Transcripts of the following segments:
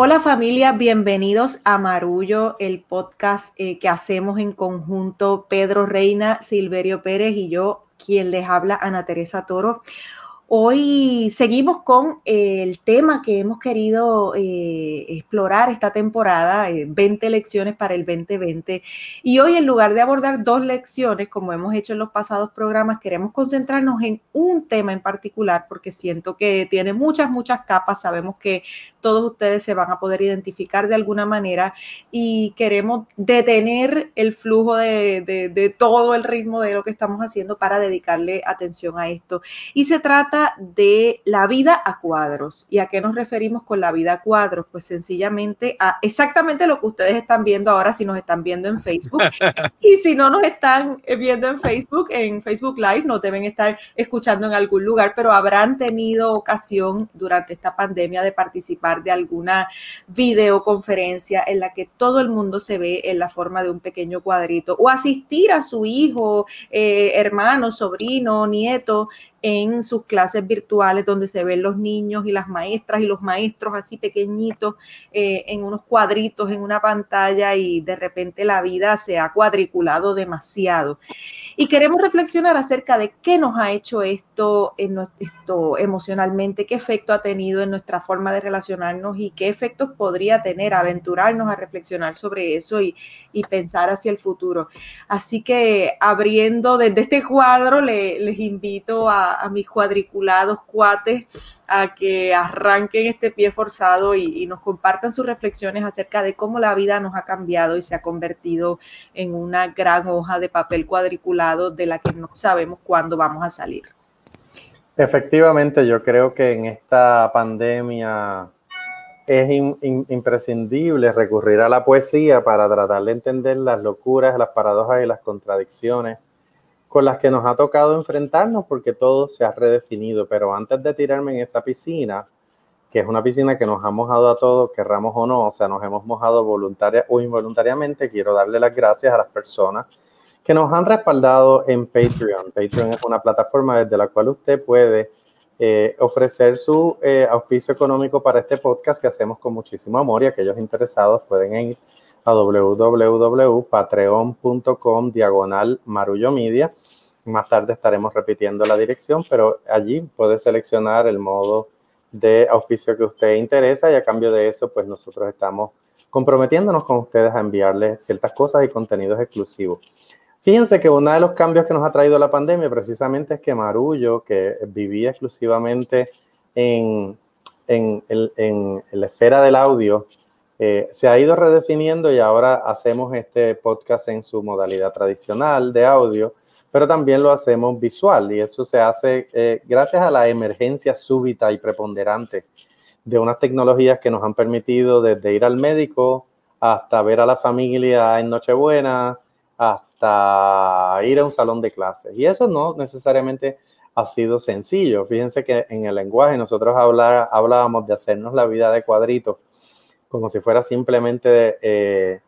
Hola familia, bienvenidos a Marullo, el podcast eh, que hacemos en conjunto Pedro Reina, Silverio Pérez y yo, quien les habla, Ana Teresa Toro. Hoy seguimos con el tema que hemos querido eh, explorar esta temporada, 20 eh, lecciones para el 2020. Y hoy en lugar de abordar dos lecciones, como hemos hecho en los pasados programas, queremos concentrarnos en un tema en particular porque siento que tiene muchas, muchas capas. Sabemos que todos ustedes se van a poder identificar de alguna manera y queremos detener el flujo de, de todo el ritmo de lo que estamos haciendo para dedicarle atención a esto. Y se trata de la vida a cuadros. ¿Y a qué nos referimos con la vida a cuadros? Pues sencillamente a exactamente lo que ustedes están viendo ahora si nos están viendo en Facebook. y si no nos están viendo en Facebook, en Facebook Live, nos deben estar escuchando en algún lugar, pero habrán tenido ocasión durante esta pandemia de participar de alguna videoconferencia en la que todo el mundo se ve en la forma de un pequeño cuadrito o asistir a su hijo, eh, hermano, sobrino, nieto en sus clases virtuales donde se ven los niños y las maestras y los maestros así pequeñitos eh, en unos cuadritos en una pantalla y de repente la vida se ha cuadriculado demasiado. Y queremos reflexionar acerca de qué nos ha hecho esto, en esto emocionalmente, qué efecto ha tenido en nuestra forma de relacionarnos y qué efectos podría tener, aventurarnos a reflexionar sobre eso y, y pensar hacia el futuro. Así que abriendo desde este cuadro, les invito a a, mis cuadriculados cuates a que arranquen este pie forzado y, nos compartan sus reflexiones acerca de cómo la vida nos ha cambiado y se ha convertido en una gran hoja de papel cuadriculado de la que no sabemos cuándo vamos a salir. Efectivamente, yo creo que en esta pandemia es imprescindible recurrir a la poesía para tratar de entender las locuras, las paradojas y las contradicciones con las que nos ha tocado enfrentarnos porque todo se ha redefinido. Pero antes de tirarme en esa piscina, que es una piscina que nos ha mojado a todos, querramos o no, o sea, nos hemos mojado voluntaria o involuntariamente, quiero darle las gracias a las personas que nos han respaldado en Patreon. Patreon es una plataforma desde la cual usted puede eh, ofrecer su eh, auspicio económico para este podcast que hacemos con muchísimo amor y aquellos interesados pueden ir a www.patreon.com diagonal marullo media. Más tarde estaremos repitiendo la dirección, pero allí puede seleccionar el modo de auspicio que usted interesa y a cambio de eso, pues nosotros estamos comprometiéndonos con ustedes a enviarles ciertas cosas y contenidos exclusivos. Fíjense que uno de los cambios que nos ha traído la pandemia precisamente es que Marullo, que vivía exclusivamente en, en, en la esfera del audio, eh, se ha ido redefiniendo y ahora hacemos este podcast en su modalidad tradicional de audio, pero también lo hacemos visual y eso se hace eh, gracias a la emergencia súbita y preponderante de unas tecnologías que nos han permitido desde ir al médico hasta ver a la familia en Nochebuena, hasta ir a un salón de clases. Y eso no necesariamente ha sido sencillo. Fíjense que en el lenguaje nosotros hablábamos de hacernos la vida de cuadritos como si fuera simplemente eh,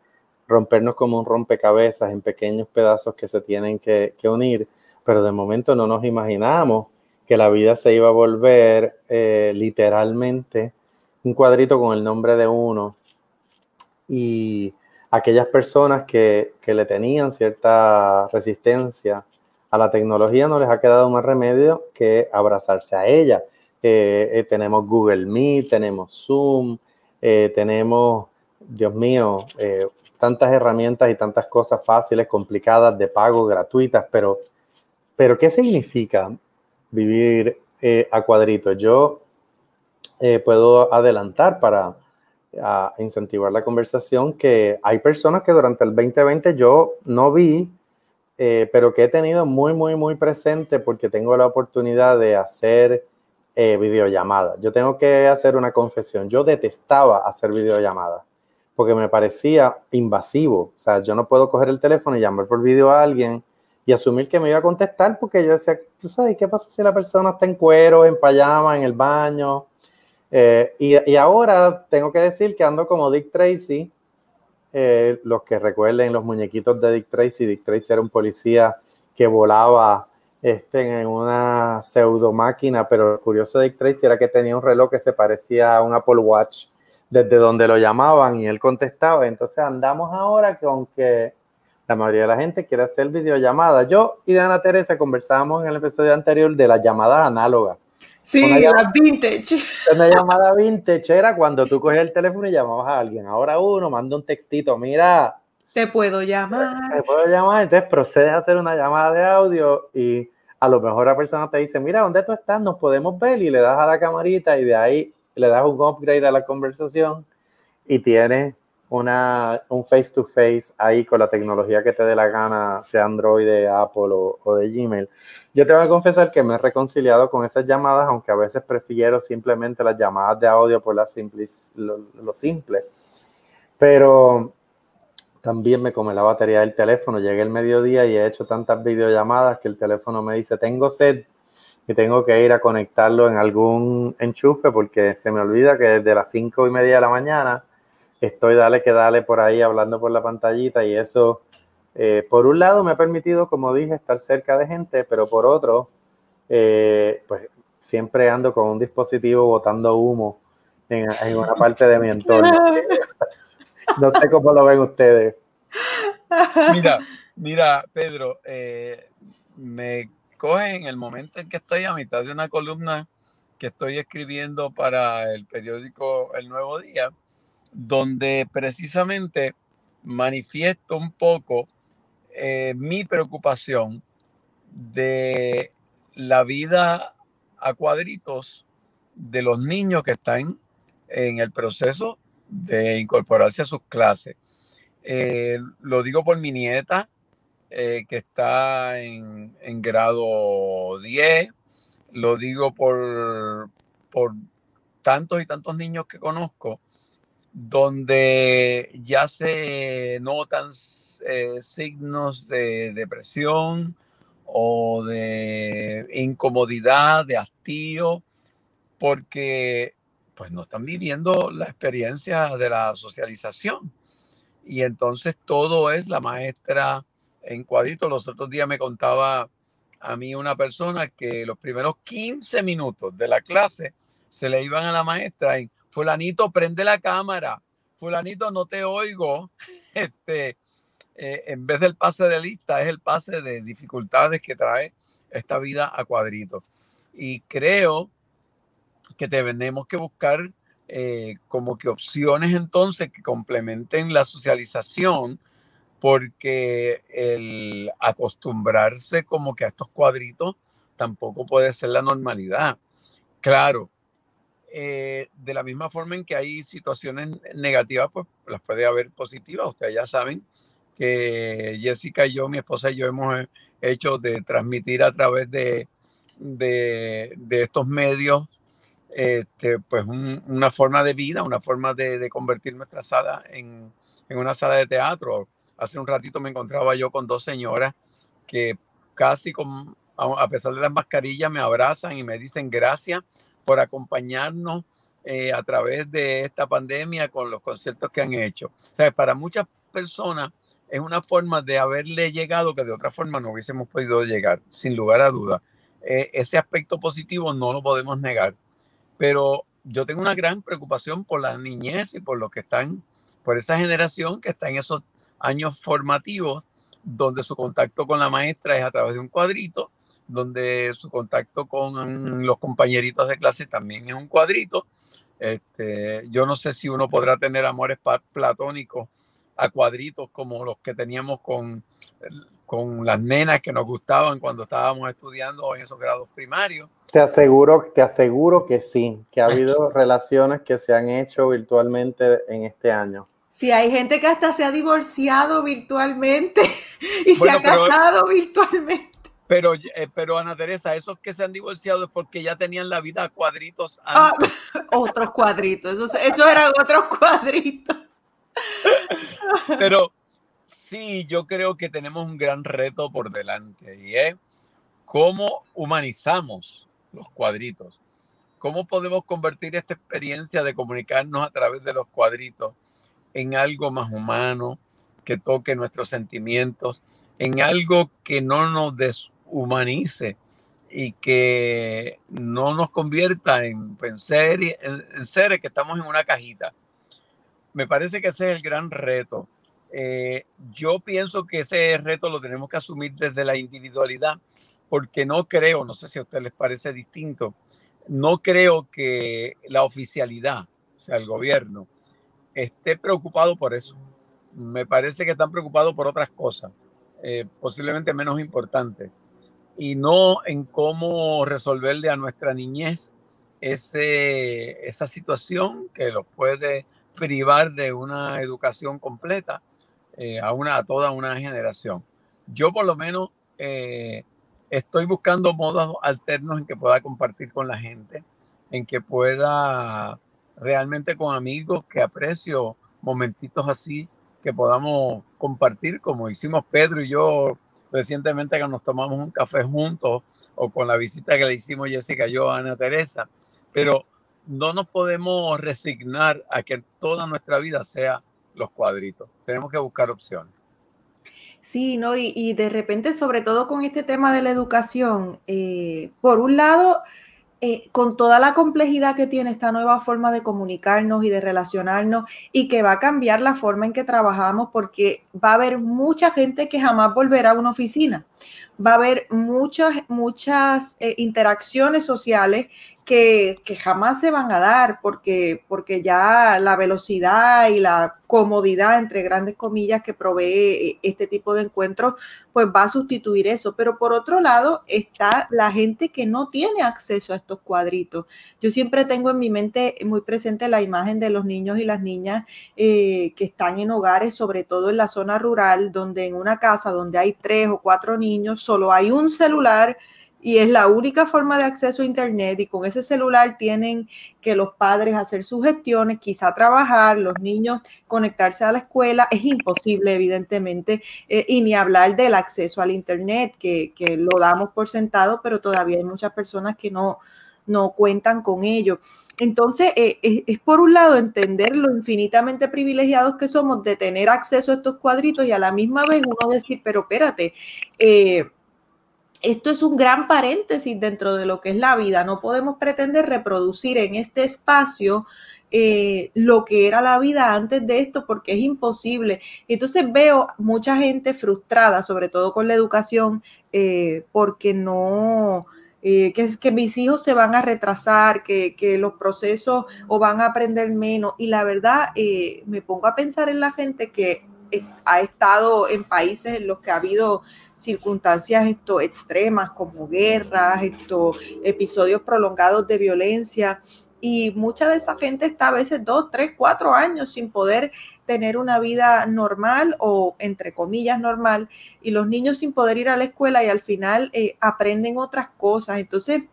rompernos como un rompecabezas en pequeños pedazos que se tienen que, unir, pero de momento no nos imaginamos que la vida se iba a volver eh, literalmente un cuadrito con el nombre de uno y aquellas personas que, le tenían cierta resistencia a la tecnología no les ha quedado más remedio que abrazarse a ella. Eh, tenemos Google Meet, tenemos Zoom, eh, tenemos, Dios mío, eh, tantas herramientas y tantas cosas fáciles, complicadas, de pago, gratuitas, pero, pero ¿qué significa vivir eh, a cuadritos? Yo puedo adelantar para incentivar la conversación que hay personas que durante el 2020 yo no vi, pero que he tenido muy, muy, muy presente porque tengo la oportunidad de hacer eh, videollamadas. Yo tengo que hacer una confesión. Yo detestaba hacer videollamadas porque me parecía invasivo. O sea, yo no puedo coger el teléfono y llamar por video a alguien y asumir que me iba a contestar porque yo decía, tú sabes, ¿qué pasa si la persona está en cuero, en pijama, en el baño? Eh, y, ahora tengo que decir que ando como Dick Tracy. Eh, los que recuerden los muñequitos de Dick Tracy, Dick Tracy era un policía que volaba este, en una pseudo máquina, pero lo curioso de Dick Tracy era que tenía un reloj que se parecía a un Apple Watch desde donde lo llamaban y él contestaba. Entonces andamos ahora con que la mayoría de la gente quiere hacer videollamadas. Yo y Ana Teresa conversábamos en el episodio anterior de las llamadas análogas. Sí, las vintage. Una llamada vintage era cuando tú cogías el teléfono y llamabas a alguien. Ahora uno manda un textito, mira. Te puedo llamar. Te puedo llamar. Entonces procedes a hacer una llamada de audio y a lo mejor la persona te dice, mira, ¿dónde tú estás? Nos podemos ver y le das a la camarita y de ahí le das un upgrade a la conversación y tienes una, un face to face ahí con la tecnología que te dé la gana, sea Android, de Apple o, de Gmail. Yo te voy a confesar que me he reconciliado con esas llamadas, aunque a veces prefiero simplemente las llamadas de audio por la lo, simple. Pero también me come la batería del teléfono. Llegué el mediodía y he hecho tantas videollamadas que el teléfono me dice, tengo sed y tengo que ir a conectarlo en algún enchufe porque se me olvida que desde las cinco y media de la mañana estoy dale que dale por ahí hablando por la pantallita y eso, eh, por un lado me ha permitido, como dije, estar cerca de gente, pero por otro, eh, pues siempre ando con un dispositivo botando humo en, una parte de mi entorno. no sé cómo lo ven ustedes. Mira, mira, Pedro, eh, me coge en el momento en que estoy a mitad de una columna que estoy escribiendo para el periódico El Nuevo Día donde precisamente manifiesto un poco eh, mi preocupación de la vida a cuadritos de los niños que están en el proceso de incorporarse a sus clases. Eh, lo digo por mi nieta, eh, que está en, en, grado 10, lo digo por, por tantos y tantos niños que conozco donde ya se notan eh, signos de depresión o de incomodidad, de hastío, porque pues no están viviendo la experiencia de la socialización. Y entonces todo es la maestra en cuadrito. Los otros días me contaba a mí una persona que los primeros 15 minutos de la clase se le iban a la maestra en fulanito, prende la cámara, fulanito, no te oigo. Este, eh, en vez del pase de lista, es el pase de dificultades que trae esta vida a cuadritos. Y creo que tenemos que buscar eh, como que opciones entonces que complementen la socialización, porque el acostumbrarse como que a estos cuadritos tampoco puede ser la normalidad. Claro, eh, de la misma forma en que hay situaciones negativas, pues las puede haber positivas. Ustedes ya saben que Jessica y yo, mi esposa y yo hemos hecho de transmitir a través de, de, estos medios este, pues una forma de vida, una forma de, convertir nuestra sala en, una sala de teatro. Hace un ratito me encontraba yo con dos señoras que casi a pesar de las mascarillas me abrazan y me dicen gracias por acompañarnos eh, a través de esta pandemia con los conciertos que han hecho. O para muchas personas es una forma de haberle llegado que de otra forma no hubiésemos podido llegar, sin lugar a duda. Eh, ese aspecto positivo no lo podemos negar, pero yo tengo una gran preocupación por la niñez y por los que están, por esa generación que está en esos años formativos donde su contacto con la maestra es a través de un cuadrito donde su contacto con los compañeritos de clase también es un cuadrito. Este, yo no sé si uno podrá tener amores platónicos a cuadritos como los que teníamos con, con las nenas que nos gustaban cuando estábamos estudiando en esos grados primarios. Te aseguro, te aseguro que sí, que ha habido relaciones que se han hecho virtualmente en este año. Sí, hay gente que hasta se ha divorciado virtualmente y se ha casado virtualmente. Pero, eh, pero Ana Teresa, esos que se han divorciado es porque ya tenían la vida a cuadritos ah, otros cuadritos, esos, eran otros cuadritos. pero sí, yo creo que tenemos un gran reto por delante y es cómo humanizamos los cuadritos. ¿Cómo podemos convertir esta experiencia de comunicarnos a través de los cuadritos en algo más humano, que toque nuestros sentimientos, en algo que no nos des humanice y que no nos convierta en, en, seres que estamos en una cajita. me parece que ese es el gran reto. Eh, yo pienso que ese reto lo tenemos que asumir desde la individualidad, porque no creo, no sé si a ustedes les parece distinto, no creo que la oficialidad, o sea, el gobierno, esté preocupado por eso. Me parece que están preocupados por otras cosas, eh, posiblemente menos importantes, y no en cómo resolverle a nuestra niñez ese, esa situación que los puede privar de una educación completa eh, a, una, a toda una generación. Yo por lo menos eh, estoy buscando modos alternos en que pueda compartir con la gente, en que pueda realmente con amigos que aprecio momentitos así que podamos compartir como hicimos Pedro y yo recientemente que nos tomamos un café juntos o con la visita que le hicimos Jessica y yo a Ana Teresa, pero no nos podemos resignar a que toda nuestra vida sea los cuadritos. Tenemos que buscar opciones. Sí, ¿no? Y, de repente, sobre todo con este tema de la educación, eh, por un lado, eh, con toda la complejidad que tiene esta nueva forma de comunicarnos y de relacionarnos y que va a cambiar la forma en que trabajamos porque va a haber mucha gente que jamás volverá a una oficina. Va a haber muchas, muchas eh, interacciones sociales que, jamás se van a dar porque, porque ya la velocidad y la comodidad, entre grandes comillas, que provee este tipo de encuentros, pues va a sustituir eso. Pero por otro lado está la gente que no tiene acceso a estos cuadritos. Yo siempre tengo en mi mente muy presente la imagen de los niños y las niñas eh, que están en hogares, sobre todo en la zona rural, donde en una casa donde hay tres o cuatro niños, solo hay un celular y es la única forma de acceso a Internet y con ese celular tienen que los padres hacer sus gestiones, quizá trabajar, los niños conectarse a la escuela, es imposible evidentemente, eh, y ni hablar del acceso al Internet, que, lo damos por sentado, pero todavía hay muchas personas que no, no cuentan con ello. Entonces, eh, es, por un lado entender lo infinitamente privilegiados que somos de tener acceso a estos cuadritos y a la misma vez uno decir, pero espérate, eh, esto es un gran paréntesis dentro de lo que es la vida. No podemos pretender reproducir en este espacio eh, lo que era la vida antes de esto porque es imposible. Entonces veo mucha gente frustrada, sobre todo con la educación, eh, porque no, eh, que, que mis hijos se van a retrasar, que, que, los procesos o van a aprender menos. Y la verdad, me pongo a pensar en la gente que ha estado en países en los que ha habido circunstancias esto, extremas como guerras, episodios prolongados de violencia. Y mucha de esa gente está a veces dos, tres, cuatro años sin poder tener una vida normal o entre comillas normal y los niños sin poder ir a la escuela y al final eh, aprenden otras cosas. Entonces,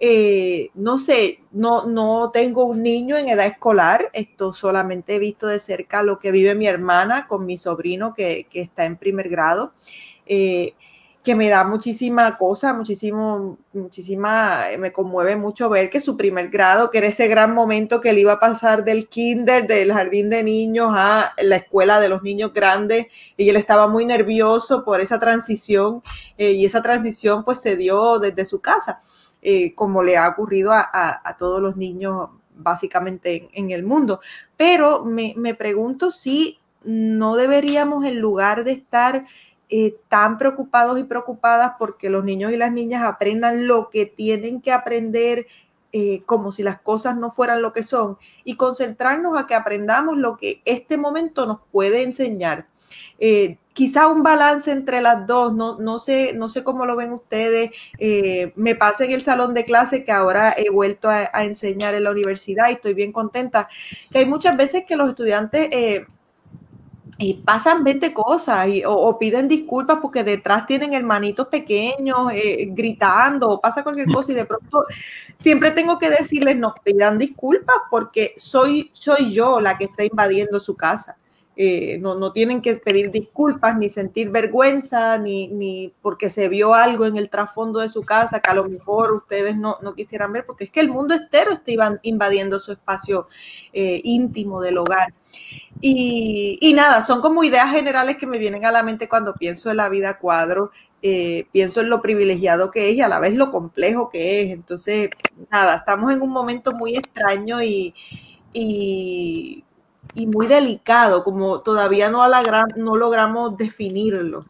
eh, no sé, no, no tengo un niño en edad escolar, esto solamente he visto de cerca lo que vive mi hermana con mi sobrino que, que está en primer grado. Eh, que me da muchísima cosa, muchísimo, muchísima, me conmueve mucho ver que su primer grado, que era ese gran momento que él iba a pasar del kinder, del jardín de niños a la escuela de los niños grandes, y él estaba muy nervioso por esa transición, eh, y esa transición pues se dio desde su casa, eh, como le ha ocurrido a, todos los niños básicamente en, el mundo. Pero me, me pregunto si no deberíamos, en lugar de estar eh, tan preocupados y preocupadas porque los niños y las niñas aprendan lo que tienen que aprender eh, como si las cosas no fueran lo que son y concentrarnos a que aprendamos lo que este momento nos puede enseñar. Eh, quizá un balance entre las dos, no, no, sé, no sé cómo lo ven ustedes. me pasa en el salón de clase que ahora he vuelto a, a, enseñar en la universidad y estoy bien contenta, que hay muchas veces que los estudiantes y pasan 20 cosas y, o, piden disculpas porque detrás tienen hermanitos pequeños eh, gritando o pasa cualquier cosa y de pronto siempre tengo que decirles no pidan disculpas porque soy, soy yo la que está invadiendo su casa. Eh, no, no, tienen que pedir disculpas ni sentir vergüenza ni, ni, porque se vio algo en el trasfondo de su casa que a lo mejor ustedes no, no quisieran ver porque es que el mundo entero está invadiendo su espacio eh, íntimo del hogar. Y, nada, son como ideas generales que me vienen a la mente cuando pienso en la vida cuadro, eh, pienso en lo privilegiado que es y a la vez lo complejo que es. Entonces, nada, estamos en un momento muy extraño y, y muy delicado, como todavía no, no logramos definirlo.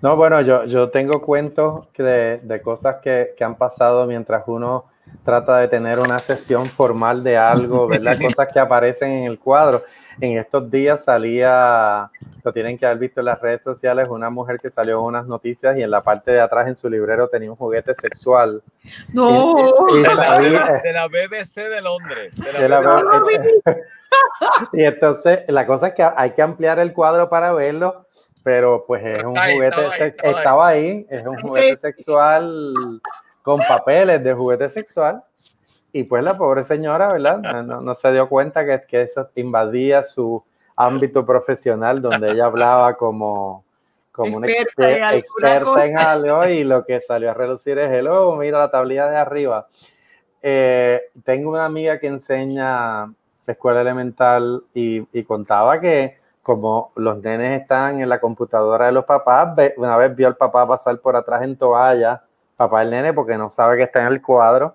No, bueno, yo, yo tengo cuentos de, de cosas que, que, han pasado mientras uno trata de tener una sesión formal de algo, ¿verdad? Cosas que aparecen en el cuadro. En estos días salía, lo tienen que haber visto en las redes sociales, una mujer que salió en unas noticias y en la parte de atrás en su librero tenía un juguete sexual. No, y, de, la, BBC de Londres. y entonces la cosa es que hay que ampliar el cuadro para verlo, pero pues es un juguete, estaba ahí, es un juguete sexual con papeles de juguete sexual. Y pues la pobre señora, ¿verdad? No, se dio cuenta que, que, eso invadía su ámbito profesional donde ella hablaba como, como una experta, en, algo y lo que salió a relucir es, hello, mira la tablilla de arriba. Eh, tengo una amiga que enseña escuela elemental y, y, contaba que como los nenes están en la computadora de los papás, una vez vio al papá pasar por atrás en toalla papá del nene porque no sabe que está en el cuadro.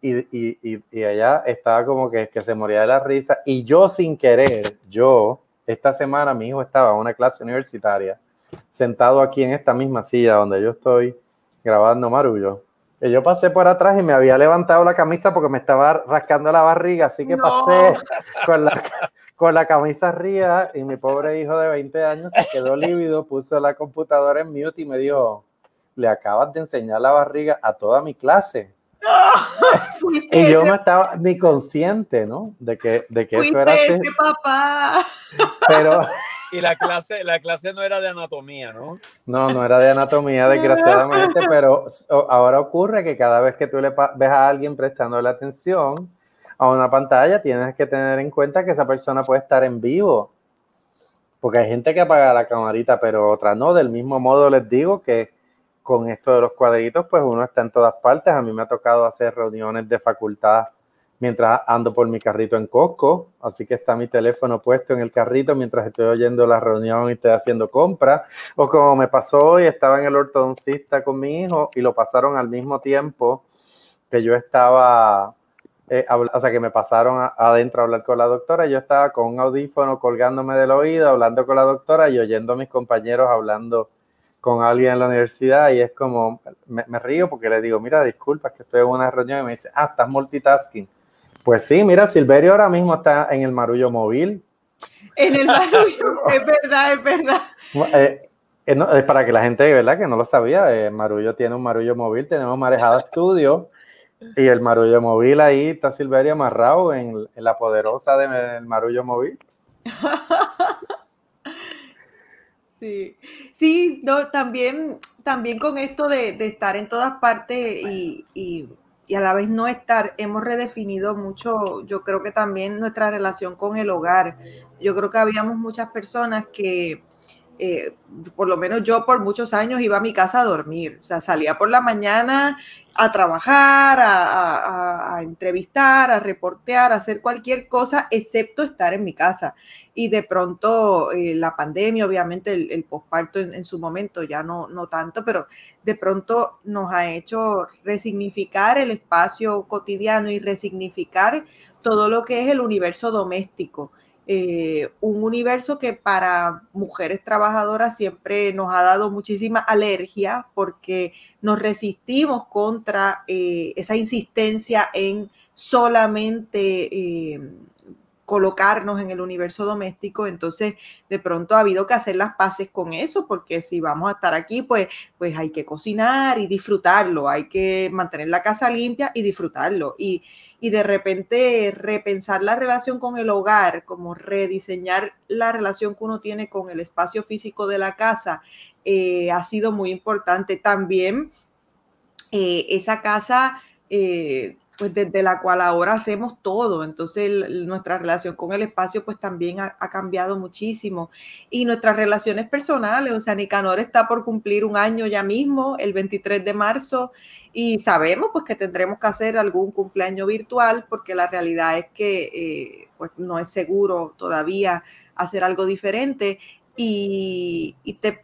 Y, y, y, ella estaba como que, que, se moría de la risa. Y yo sin querer, yo, esta semana mi hijo estaba en una clase universitaria, sentado aquí en esta misma silla donde yo estoy grabando Marullo. Y yo pasé por atrás y me había levantado la camisa porque me estaba rascando la barriga, así que pasé con la, con la camisa arriba y mi pobre hijo de 20 años se quedó lívido, puso la computadora en mute y me dijo, le acabas de enseñar la barriga a toda mi clase. y yo no estaba ni consciente, ¿no? De que, de que eso era así. papá. Pero... Y la clase, la clase no era de anatomía, ¿no? No, no era de anatomía, desgraciadamente, pero ahora ocurre que cada vez que tú le ves a alguien prestando la atención a una pantalla, tienes que tener en cuenta que esa persona puede estar en vivo. Porque hay gente que apaga la camarita, pero otra no. Del mismo modo les digo que con esto de los cuadritos, pues uno está en todas partes. A mí me ha tocado hacer reuniones de facultad mientras ando por mi carrito en Costco, así que está mi teléfono puesto en el carrito mientras estoy oyendo la reunión y estoy haciendo compras. O como me pasó hoy, estaba en el ortodoncista con mi hijo y lo pasaron al mismo tiempo que yo estaba, eh, o sea, que me pasaron adentro a hablar con la doctora. Yo estaba con un audífono colgándome del oído, hablando con la doctora y oyendo a mis compañeros hablando con alguien en la universidad y es como, me, río porque le digo, mira, disculpa, que estoy en una reunión y me dice, ah, estás multitasking. Pues sí, mira, Silverio ahora mismo está en el marullo móvil. En el marullo, es verdad, es verdad. Eh, eh, es para que la gente, ¿verdad? Que no lo sabía, eh, Marullo tiene un marullo móvil, tenemos Marejada Studio y el marullo móvil ahí está Silverio amarrado en, en la poderosa del marullo móvil. Sí, sí, no, también, también con esto de, estar en todas partes y, y, a la vez no estar, hemos redefinido mucho, yo creo que también nuestra relación con el hogar. Yo creo que habíamos muchas personas que, eh, por lo menos yo por muchos años iba a mi casa a dormir, o sea, salía por la mañana a trabajar, a, entrevistar, a reportear, a hacer cualquier cosa, excepto estar en mi casa. Y de pronto eh, la pandemia, obviamente el, el posparto en, su momento ya no, no tanto, pero de pronto nos ha hecho resignificar el espacio cotidiano y resignificar todo lo que es el universo doméstico. Eh, un universo que para mujeres trabajadoras siempre nos ha dado muchísima alergia porque nos resistimos contra eh, esa insistencia en solamente eh, colocarnos en el universo doméstico, entonces de pronto ha habido que hacer las paces con eso, porque si vamos a estar aquí, pues, pues hay que cocinar y disfrutarlo, hay que mantener la casa limpia y disfrutarlo. Y, y de repente repensar la relación con el hogar, como rediseñar la relación que uno tiene con el espacio físico de la casa, eh, ha sido muy importante. También eh, esa casa, eh, pues desde la cual ahora hacemos todo, entonces nuestra relación con el espacio pues también ha, cambiado muchísimo. Y nuestras relaciones personales, o sea, Nicanor está por cumplir un año ya mismo, el 23 de marzo, y sabemos pues que tendremos que hacer algún cumpleaños virtual porque la realidad es que pues no es seguro todavía hacer algo diferente. Y, te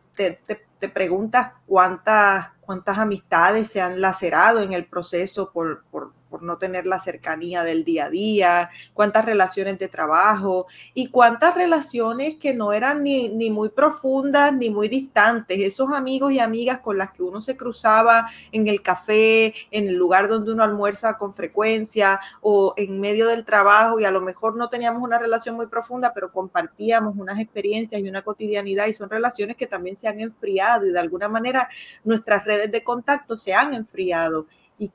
te preguntas cuántas, cuántas amistades se han lacerado en el proceso por, por no tener la cercanía del día a día, cuántas relaciones de trabajo y cuántas relaciones que no eran ni, ni muy profundas ni muy distantes, esos amigos y amigas con las que uno se cruzaba en el café, en el lugar donde uno almuerza con frecuencia o en medio del trabajo y a lo mejor no teníamos una relación muy profunda, pero compartíamos unas experiencias y una cotidianidad y son relaciones que también se han enfriado y de alguna manera nuestras redes de contacto se han enfriado y,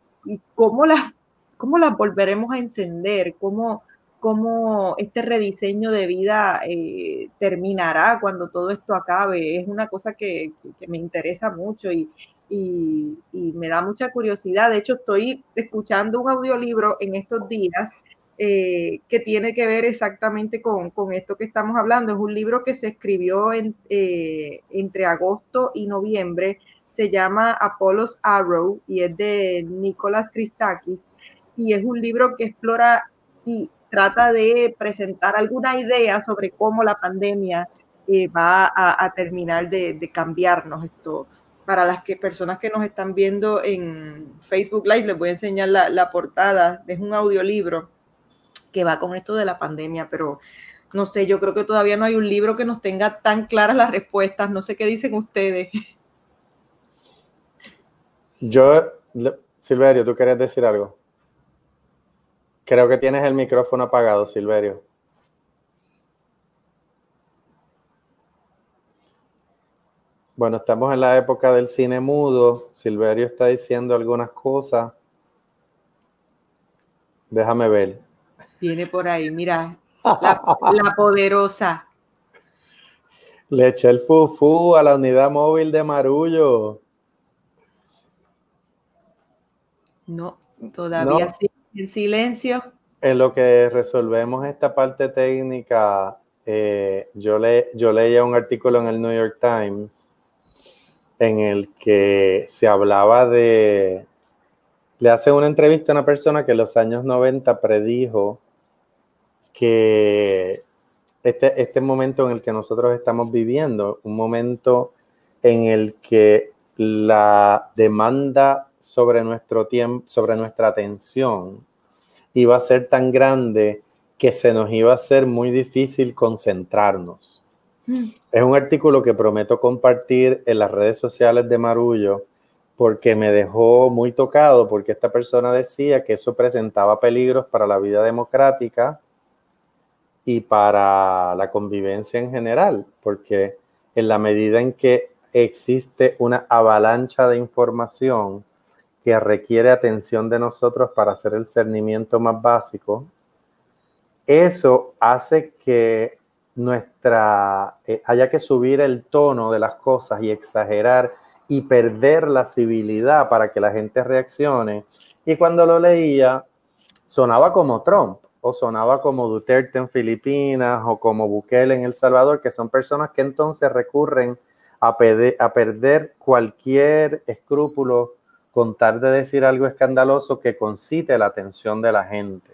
cómo, las, cómo las volveremos a encender, cómo, cómo este rediseño de vida eh, terminará cuando todo esto acabe. Es una cosa que, me interesa mucho y, y, me da mucha curiosidad. De hecho, estoy escuchando un audiolibro en estos días eh, que tiene que ver exactamente con, con, esto que estamos hablando. Es un libro que se escribió en, eh, entre agosto y noviembre se llama Apollo's Arrow y es de Nicolás Christakis y es un libro que explora y trata de presentar alguna idea sobre cómo la pandemia eh, va a, terminar de, cambiarnos esto. Para las que, personas que nos están viendo en Facebook Live, les voy a enseñar la, la portada. Es un audiolibro que va con esto de la pandemia, pero no sé, yo creo que todavía no hay un libro que nos tenga tan claras las respuestas. No sé qué dicen ustedes. Yo, Silverio, ¿tú quieres decir algo? Creo que tienes el micrófono apagado, Silverio. Bueno, estamos en la época del cine mudo. Silverio está diciendo algunas cosas. Déjame ver. Viene por ahí, mira. La, la poderosa. Le eché el fufu a la unidad móvil de Marullo. No, todavía sí, en silencio. En lo que resolvemos esta parte técnica, eh, yo, le, yo leía un artículo en el New York Times en el que se hablaba de, le hace una entrevista a una persona que en los años 90 predijo que este, este momento en el que nosotros estamos viviendo, un momento en el que la demanda sobre nuestro tiempo, sobre nuestra atención, iba a ser tan grande que se nos iba a ser muy difícil concentrarnos. Mm. Es un artículo que prometo compartir en las redes sociales de Marullo porque me dejó muy tocado porque esta persona decía que eso presentaba peligros para la vida democrática y para la convivencia en general, porque en la medida en que existe una avalancha de información, que requiere atención de nosotros para hacer el cernimiento más básico, eso hace que nuestra eh, haya que subir el tono de las cosas y exagerar y perder la civilidad para que la gente reaccione. Y cuando lo leía, sonaba como Trump o sonaba como Duterte en Filipinas o como Bukele en El Salvador, que son personas que entonces recurren a, a perder cualquier escrúpulo con de decir algo escandaloso que concite la atención de la gente.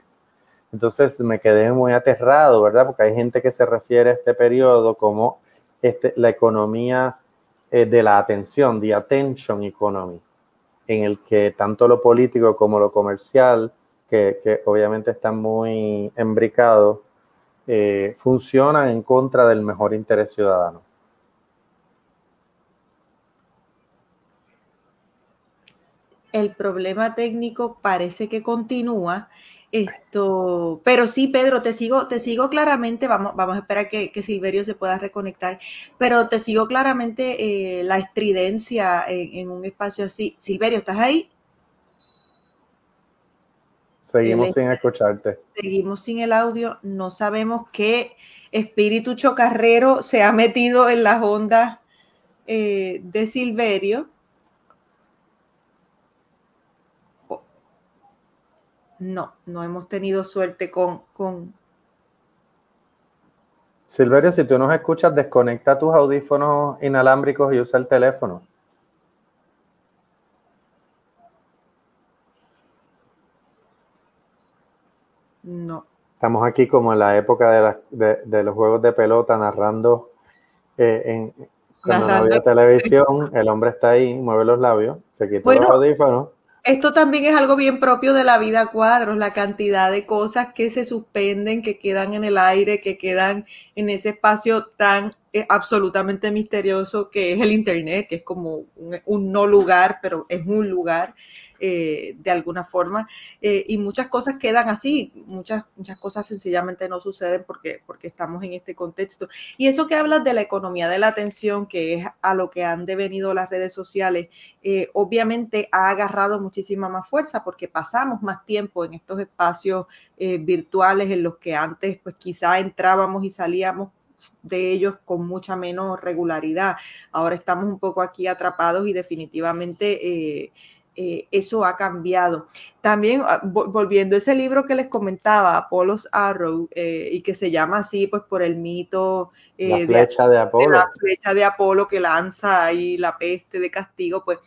Entonces me quedé muy aterrado, ¿verdad? Porque hay gente que se refiere a este periodo como este, la economía eh, de la atención, the attention economy, en el que tanto lo político como lo comercial, que, obviamente están muy embricados, eh, funcionan en contra del mejor interés ciudadano. El problema técnico parece que continúa. Esto, pero sí, Pedro, te sigo, te sigo claramente, vamos, vamos a esperar que, Silverio se pueda reconectar, pero te sigo claramente eh, la estridencia en, un espacio así. Silverio, ¿estás ahí? Seguimos sin escucharte. Seguimos sin el audio, no sabemos qué espíritu chocarrero se ha metido en las ondas eh, de Silverio no, no hemos tenido suerte con, con... Silverio, si tú nos escuchas, desconecta tus audífonos inalámbricos y usa el teléfono. No. Estamos aquí como en la época de, los juegos de pelota, narrando eh, en, cuando no había televisión, el hombre está ahí, mueve los labios, se quita los audífonos esto también es algo bien propio de la vida cuadros, la cantidad de cosas que se suspenden, que quedan en el aire, que quedan en ese espacio tan eh, absolutamente misterioso que es el Internet, que es como un, no lugar, pero es un lugar. Eh, de alguna forma eh, y muchas cosas quedan así, muchas, muchas cosas sencillamente no suceden porque, porque estamos en este contexto. Y eso que hablas de la economía de la atención, que es a lo que han devenido las redes sociales, eh, obviamente ha agarrado muchísima más fuerza porque pasamos más tiempo en estos espacios virtuales en los que antes pues quizá entrábamos y salíamos de ellos con mucha menos regularidad. Ahora estamos un poco aquí atrapados y definitivamente eso ha cambiado. También ah, volviendo a ese libro que les comentaba, Apollo's Arrow, eh, y que se llama así, pues por el mito eh, la flecha de, Apolo. la flecha de Apolo que lanza ahí la peste de castigo, pues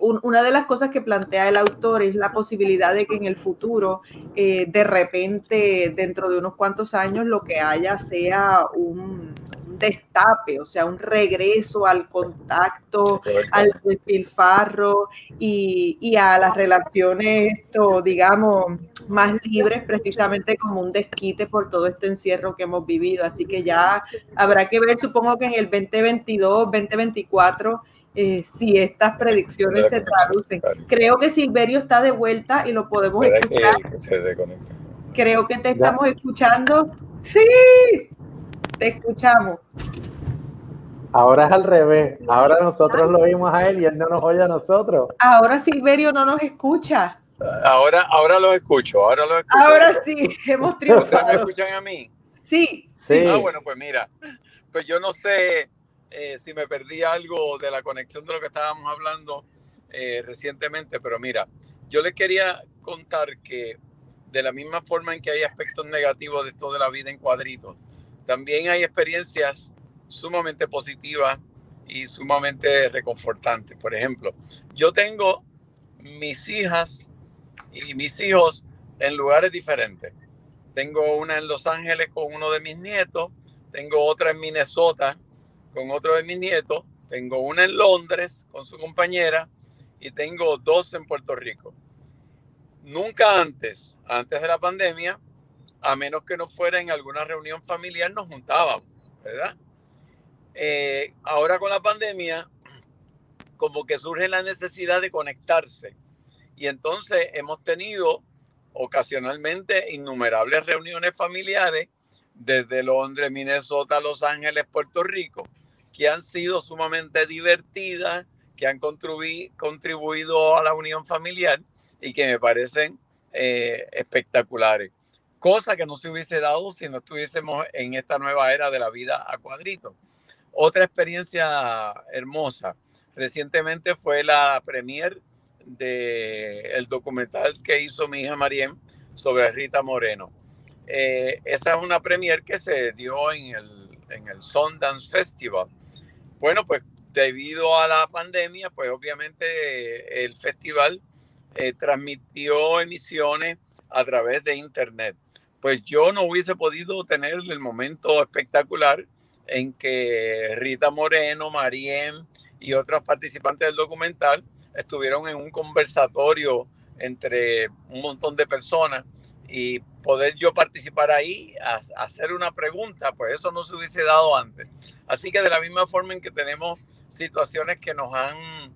una de las cosas que plantea el autor es la posibilidad de que en el futuro, de repente, dentro de unos cuantos años, lo que haya sea un destape, o sea, un regreso al contacto, al despilfarro y, y a las relaciones, esto, digamos, más libres, precisamente como un desquite por todo este encierro que hemos vivido. Así que ya habrá que ver, supongo que en el 2022, 2024, eh, si estas predicciones se traducen. Creo que Silverio está de vuelta y lo podemos escuchar. Creo que te estamos escuchando. Sí, te escuchamos. Ahora es al revés. Ahora nosotros lo oímos a él y él no nos oye a nosotros. Ahora Silverio no nos escucha. Ahora, ahora los escucho. Ahora los escucho. Ahora sí, hemos triunfado. me escuchan a mí? Sí. Sí. Ah, bueno, pues mira, pues yo no sé eh, si me perdí algo de la conexión de lo que estábamos hablando eh, recientemente, pero mira, yo les quería contar que de la misma forma en que hay aspectos negativos de esto de la vida en cuadritos, también hay experiencias sumamente positivas y sumamente reconfortantes. Por ejemplo, yo tengo mis hijas y mis hijos en lugares diferentes. Tengo una en Los Ángeles con uno de mis nietos, tengo otra en Minnesota con otro de mis nietos, tengo una en Londres con su compañera y tengo dos en Puerto Rico. Nunca antes, antes de la pandemia, a menos que no fuera en alguna reunión familiar, nos juntábamos, ¿verdad? Eh, ahora con la pandemia, como que surge la necesidad de conectarse. Y entonces hemos tenido ocasionalmente innumerables reuniones familiares desde Londres, Minnesota, Los Ángeles, Puerto Rico, que han sido sumamente divertidas, que han contribuido a la unión familiar y que me parecen eh, espectaculares cosa que no se hubiese dado si no estuviésemos en esta nueva era de la vida a cuadrito. Otra experiencia hermosa recientemente fue la premier del documental que hizo mi hija Mariem sobre Rita Moreno. Eh, esa es una premier que se dio en el, en el Sundance Festival. Bueno, pues debido a la pandemia, pues obviamente el festival eh, transmitió emisiones a través de internet pues yo no hubiese podido tener el momento espectacular en que Rita Moreno, Mariem y otros participantes del documental estuvieron en un conversatorio entre un montón de personas y poder yo participar ahí, a, hacer una pregunta, pues eso no se hubiese dado antes. Así que de la misma forma en que tenemos situaciones que nos han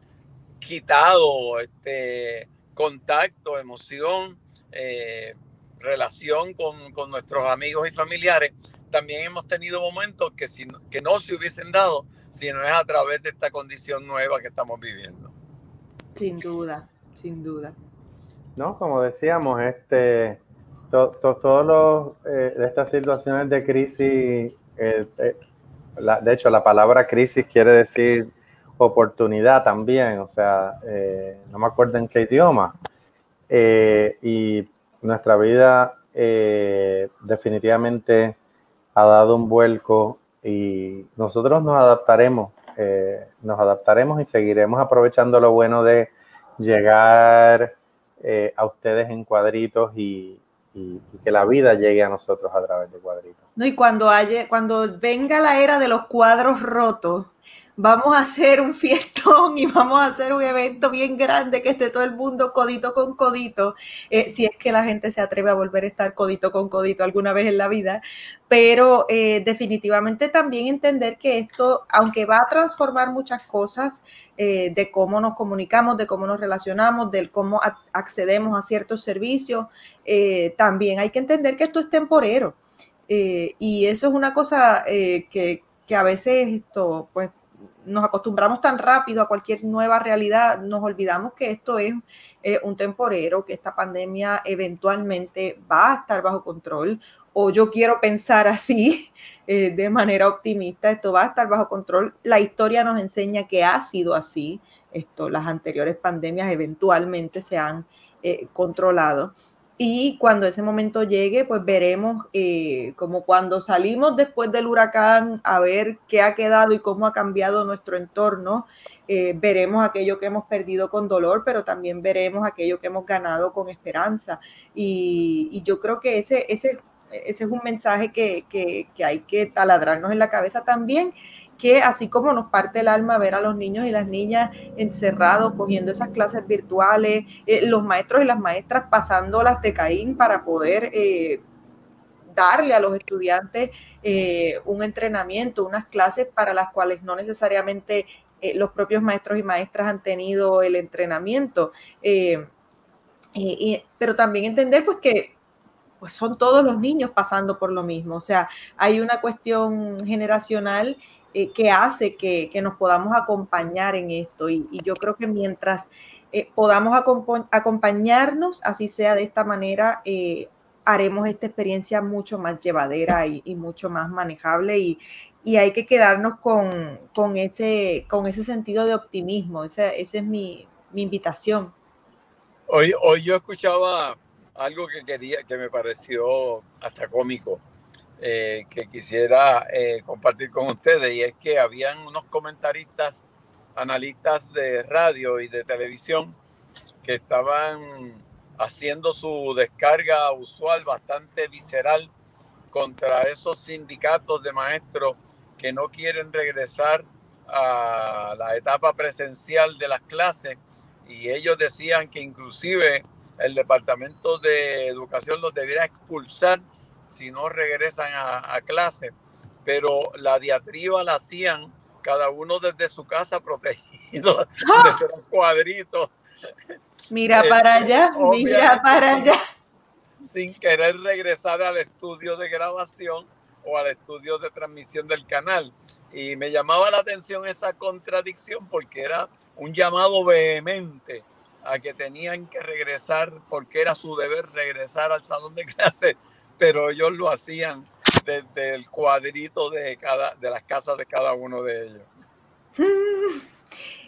quitado este contacto, emoción, eh, relación con, con, nuestros amigos y familiares, también hemos tenido momentos que, si, que no se hubiesen dado si no es a través de esta condición nueva que estamos viviendo. Sin duda, sin duda. No, como decíamos, este, todos los eh, estas situaciones de crisis, eh, eh, de hecho la palabra crisis quiere decir oportunidad también, o sea, no me acuerdo en qué idioma. y nuestra vida eh, definitivamente ha dado un vuelco y nosotros nos adaptaremos, eh, nos adaptaremos y seguiremos aprovechando lo bueno de llegar eh, a ustedes en cuadritos y, que la vida llegue a nosotros a través de cuadritos. No, y cuando, haya, cuando venga la era de los cuadros rotos, vamos a hacer un fiestón y vamos a hacer un evento bien grande que esté todo el mundo codito con codito, eh, si es que la gente se atreve a volver a estar codito con codito alguna vez en la vida, pero eh, definitivamente también entender que esto, aunque va a transformar muchas cosas, eh, de cómo nos comunicamos, de cómo nos relacionamos, de cómo accedemos a ciertos servicios, también hay que entender que esto es temporero. y eso es una cosa que, que, a veces esto, pues, nos acostumbramos tan rápido a cualquier nueva realidad, nos olvidamos que esto es eh, un temporero, que esta pandemia eventualmente va a estar bajo control, o yo quiero pensar así, eh, de manera optimista, esto va a estar bajo control. La historia nos enseña que ha sido así, esto, las anteriores pandemias eventualmente se han eh, controlado. Y cuando ese momento llegue, pues veremos eh, como cuando salimos después del huracán a ver qué ha quedado y cómo ha cambiado nuestro entorno. Eh, veremos aquello que hemos perdido con dolor, pero también veremos aquello que hemos ganado con esperanza. Y, yo creo que ese, ese, ese es un mensaje que, que, que hay que taladrarnos en la cabeza también que así como nos parte el alma ver a los niños y las niñas encerrados, cogiendo esas clases virtuales, eh, los maestros y las maestras pasando las de Caín para poder eh, darle a los estudiantes eh, un entrenamiento, unas clases para las cuales no necesariamente los propios maestros y maestras han tenido el entrenamiento. pero también entender pues que pues son todos los niños pasando por lo mismo. O sea, hay una cuestión generacional eh, que hace que, nos podamos acompañar en esto. Y, yo creo que mientras eh, podamos acompañarnos, así sea de esta manera, eh, haremos esta experiencia mucho más llevadera y, mucho más manejable. Y, hay que quedarnos con, ese, con ese sentido de optimismo. Esa, es mi, mi invitación. Hoy, hoy yo escuchaba algo que quería, que me pareció hasta cómico eh, que quisiera eh, compartir con ustedes y es que habían unos comentaristas, analistas de radio y de televisión que estaban haciendo su descarga usual bastante visceral contra esos sindicatos de maestros que no quieren regresar a la etapa presencial de las clases. Y ellos decían que inclusive el Departamento de Educación los debiera expulsar si no regresan a, clase, pero la diatriba la hacían cada uno desde su casa protegido, ¡Ah! desde los cuadritos. Mira para este, allá, mira para allá. Sin querer regresar al estudio de grabación o al estudio de transmisión del canal. Y me llamaba la atención esa contradicción porque era un llamado vehemente a que tenían que regresar porque era su deber regresar al salón de clase pero ellos lo hacían desde el cuadrito de, cada, de las casas de cada uno de ellos.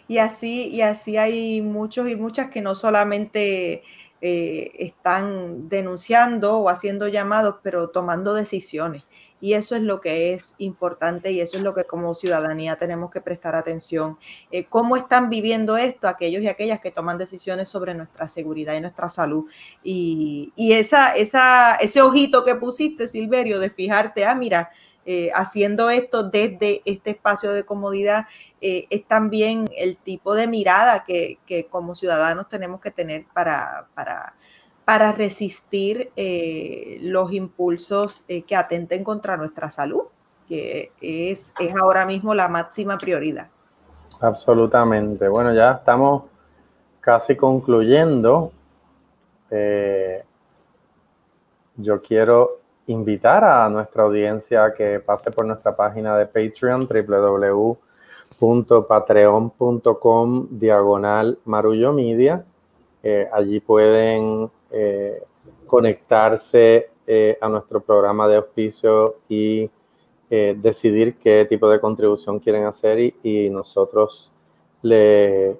Y así, y así hay muchos y muchas que no solamente eh, están denunciando o haciendo llamados, pero tomando decisiones. Y eso es lo que es importante y eso es lo que como ciudadanía tenemos que prestar atención. Eh, ¿Cómo están viviendo esto aquellos y aquellas que toman decisiones sobre nuestra seguridad y nuestra salud? Y, esa, esa, ese ojito que pusiste, Silverio, de fijarte, ah, mira, eh, haciendo esto desde este espacio de comodidad, eh, es también el tipo de mirada que, que, como ciudadanos tenemos que tener para, para para resistir eh, los impulsos eh, que atenten contra nuestra salud, que es, es ahora mismo la máxima prioridad. Absolutamente. Bueno, ya estamos casi concluyendo. Eh, yo quiero invitar a nuestra audiencia a que pase por nuestra página de Patreon, www.patreon.com diagonal Marullo Media. allí pueden eh, conectarse eh, a nuestro programa de auspicio y eh, decidir qué tipo de contribución quieren hacer y, nosotros le,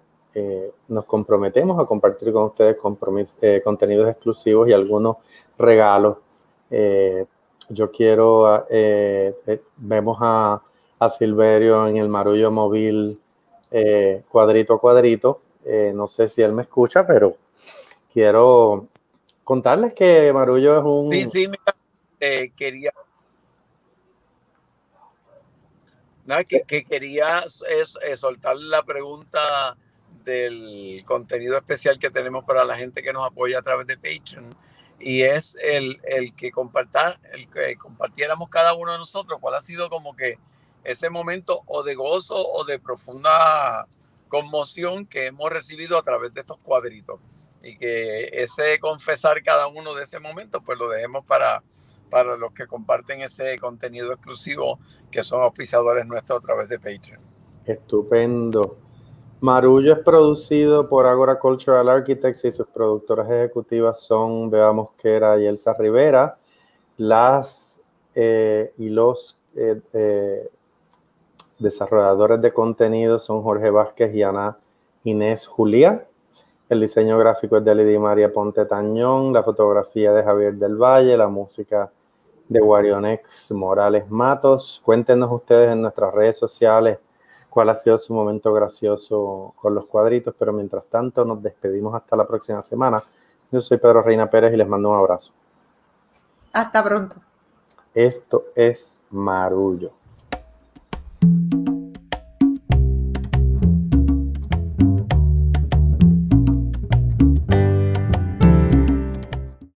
nos comprometemos a compartir con ustedes contenidos exclusivos y algunos regalos. yo quiero, vemos a, a, Silverio en el marullo móvil cuadrito a cuadrito. no sé si él me escucha, pero quiero contarles que Marullo es un... Sí, sí, mira, eh, quería... nada, que, quería es, soltar la pregunta del contenido especial que tenemos para la gente que nos apoya a través de Patreon y es el, el que comparta, el que compartiéramos cada uno de nosotros cuál ha sido como que ese momento o de gozo o de profunda conmoción que hemos recibido a través de estos cuadritos y que ese confesar cada uno de ese momento pues lo dejemos para para los que comparten ese contenido exclusivo que son auspiciadores nuestros a través de Patreon. Estupendo. Marullo es producido por Agora Cultural Architects y sus productoras ejecutivas son Bea Mosquera y Elsa Rivera. Las eh, y los eh, eh, desarrolladores de contenido son Jorge Vázquez y Ana Inés Julia. El diseño gráfico es de Lidia María Ponte Tañón, la fotografía de Javier del Valle, la música de Warionex Morales Matos. Cuéntenos ustedes en nuestras redes sociales cuál ha sido su momento gracioso con los cuadritos, pero mientras tanto nos despedimos hasta la próxima semana. Yo soy Pedro Reina Pérez y les mando un abrazo. Hasta pronto. Esto es Marullo.